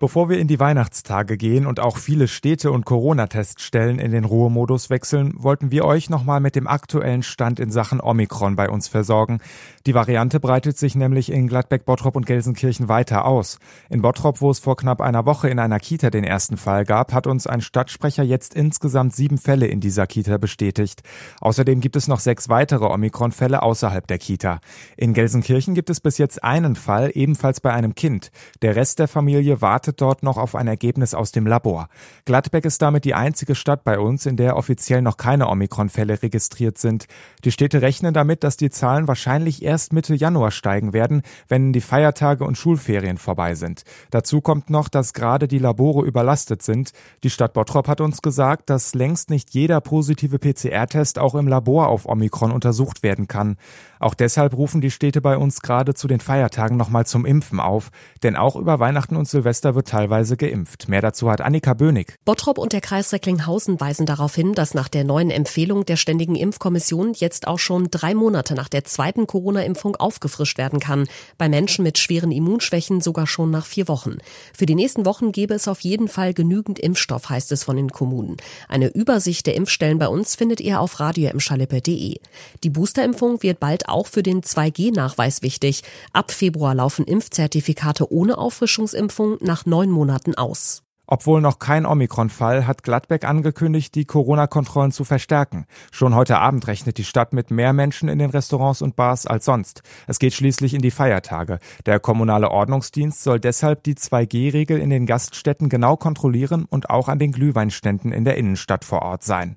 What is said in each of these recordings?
Bevor wir in die Weihnachtstage gehen und auch viele Städte und Corona-Teststellen in den Ruhemodus wechseln, wollten wir euch nochmal mit dem aktuellen Stand in Sachen Omikron bei uns versorgen. Die Variante breitet sich nämlich in Gladbeck, Bottrop und Gelsenkirchen weiter aus. In Bottrop, wo es vor knapp einer Woche in einer Kita den ersten Fall gab, hat uns ein Stadtsprecher jetzt insgesamt sieben Fälle in dieser Kita bestätigt. Außerdem gibt es noch sechs weitere Omikron-Fälle außerhalb der Kita. In Gelsenkirchen gibt es bis jetzt einen Fall, ebenfalls bei einem Kind. Der Rest der Familie wartet wartet dort noch auf ein Ergebnis aus dem Labor. Gladbeck ist damit die einzige Stadt bei uns, in der offiziell noch keine Omikron-Fälle registriert sind. Die Städte rechnen damit, dass die Zahlen wahrscheinlich erst Mitte Januar steigen werden, wenn die Feiertage und Schulferien vorbei sind. Dazu kommt noch, dass gerade die Labore überlastet sind. Die Stadt Bottrop hat uns gesagt, dass längst nicht jeder positive PCR-Test auch im Labor auf Omikron untersucht werden kann. Auch deshalb rufen die Städte bei uns gerade zu den Feiertagen nochmal zum Impfen auf. Denn auch über Weihnachten und Silvester wird teilweise geimpft. Mehr dazu hat Annika Bönig. Bottrop und der Kreis Recklinghausen weisen darauf hin, dass nach der neuen Empfehlung der Ständigen Impfkommission jetzt auch schon drei Monate nach der zweiten Corona-Impfung aufgefrischt werden kann. Bei Menschen mit schweren Immunschwächen sogar schon nach vier Wochen. Für die nächsten Wochen gäbe es auf jeden Fall genügend Impfstoff, heißt es von den Kommunen. Eine Übersicht der Impfstellen bei uns findet ihr auf radioemschalippe.de. Die Boosterimpfung wird bald auch für den 2G-Nachweis wichtig. Ab Februar laufen Impfzertifikate ohne Auffrischungsimpfung nach neun Monaten aus. Obwohl noch kein Omikron-Fall hat Gladbeck angekündigt, die Corona-Kontrollen zu verstärken. Schon heute Abend rechnet die Stadt mit mehr Menschen in den Restaurants und Bars als sonst. Es geht schließlich in die Feiertage. Der kommunale Ordnungsdienst soll deshalb die 2G-Regel in den Gaststätten genau kontrollieren und auch an den Glühweinständen in der Innenstadt vor Ort sein.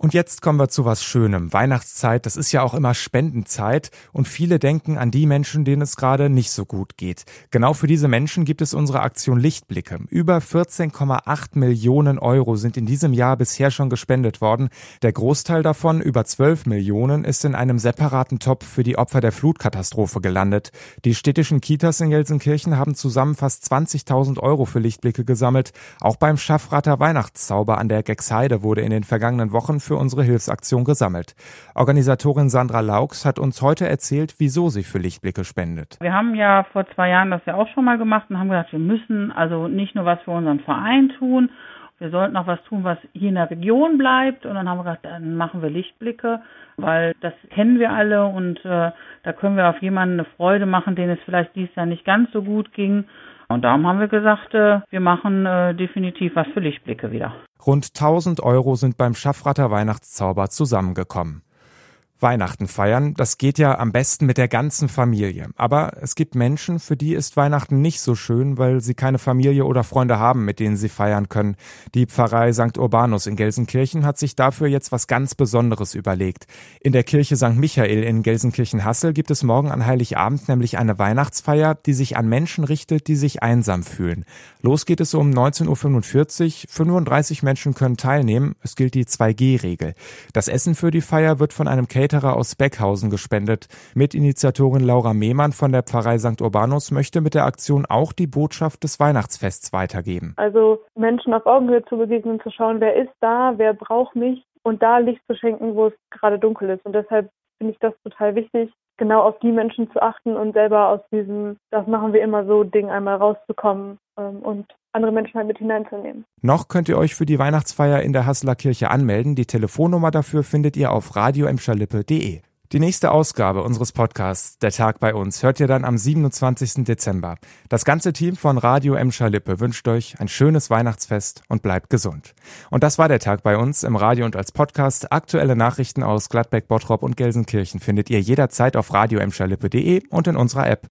Und jetzt kommen wir zu was Schönem. Weihnachtszeit, das ist ja auch immer Spendenzeit und viele denken an die Menschen, denen es gerade nicht so gut geht. Genau für diese Menschen gibt es unsere Aktion Lichtblicke. Über 14,8 Millionen Euro sind in diesem Jahr bisher schon gespendet worden. Der Großteil davon, über 12 Millionen, ist in einem separaten Topf für die Opfer der Flutkatastrophe gelandet. Die städtischen Kitas in Gelsenkirchen haben zusammen fast 20.000 Euro für Lichtblicke gesammelt. Auch beim Schaffrater Weihnachtszauber an der Gexheide wurde in den vergangenen Wochen für unsere Hilfsaktion gesammelt. Organisatorin Sandra Laux hat uns heute erzählt, wieso sie für Lichtblicke spendet. Wir haben ja vor zwei Jahren das ja auch schon mal gemacht und haben gesagt, wir müssen also nicht nur was für unseren Verein tun, wir sollten auch was tun, was hier in der Region bleibt. Und dann haben wir gesagt, dann machen wir Lichtblicke, weil das kennen wir alle und äh, da können wir auf jemanden eine Freude machen, denen es vielleicht dieses Jahr nicht ganz so gut ging. Und darum haben wir gesagt, äh, wir machen äh, definitiv was für Lichtblicke wieder. Rund 1000 Euro sind beim Schaffratter Weihnachtszauber zusammengekommen. Weihnachten feiern, das geht ja am besten mit der ganzen Familie. Aber es gibt Menschen, für die ist Weihnachten nicht so schön, weil sie keine Familie oder Freunde haben, mit denen sie feiern können. Die Pfarrei St. Urbanus in Gelsenkirchen hat sich dafür jetzt was ganz Besonderes überlegt. In der Kirche St. Michael in Gelsenkirchen-Hassel gibt es morgen an Heiligabend nämlich eine Weihnachtsfeier, die sich an Menschen richtet, die sich einsam fühlen. Los geht es um 19.45 Uhr. 35 Menschen können teilnehmen. Es gilt die 2G-Regel. Das Essen für die Feier wird von einem Caterer Caterer aus Beckhausen gespendet. Mitinitiatorin Laura Mehmann von der Pfarrei St. Urbanus möchte mit der Aktion auch die Botschaft des Weihnachtsfests weitergeben. Also Menschen auf Augenhöhe zu begegnen, zu schauen, wer ist da, wer braucht mich und da Licht zu schenken, wo es gerade dunkel ist. Und deshalb finde ich das total wichtig, genau auf die Menschen zu achten und selber aus diesem, das machen wir immer so, Ding einmal rauszukommen ähm, und andere Menschen halt mit hineinzunehmen. Noch könnt ihr euch für die Weihnachtsfeier in der Hasseler Kirche anmelden. Die Telefonnummer dafür findet ihr auf radioemscherlippe.de. Die nächste Ausgabe unseres Podcasts, Der Tag bei uns, hört ihr dann am 27. Dezember. Das ganze Team von Radio Emscher Lippe wünscht euch ein schönes Weihnachtsfest und bleibt gesund. Und das war der Tag bei uns im Radio und als Podcast. Aktuelle Nachrichten aus Gladbeck, Bottrop und Gelsenkirchen findet ihr jederzeit auf radioemscherlippe.de und in unserer App.